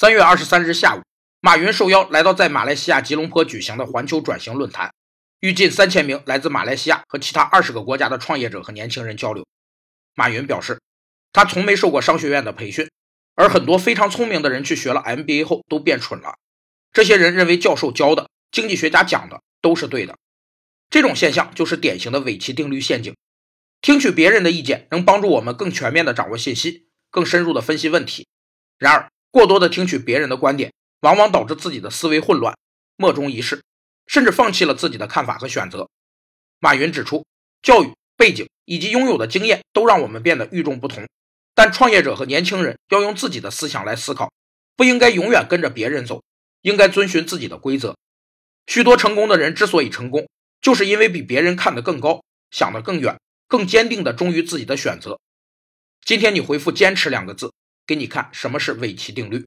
三月二十三日下午，马云受邀来到在马来西亚吉隆坡举行的环球转型论坛，与近三千名来自马来西亚和其他二十个国家的创业者和年轻人交流。马云表示，他从没受过商学院的培训，而很多非常聪明的人去学了 MBA 后都变蠢了。这些人认为教授教的、经济学家讲的都是对的。这种现象就是典型的韦奇定律陷阱。听取别人的意见能帮助我们更全面地掌握信息，更深入地分析问题。然而，过多的听取别人的观点，往往导致自己的思维混乱、莫衷一是，甚至放弃了自己的看法和选择。马云指出，教育背景以及拥有的经验都让我们变得与众不同，但创业者和年轻人要用自己的思想来思考，不应该永远跟着别人走，应该遵循自己的规则。许多成功的人之所以成功，就是因为比别人看得更高，想得更远，更坚定地忠于自己的选择。今天你回复“坚持”两个字。给你看什么是尾奇定律。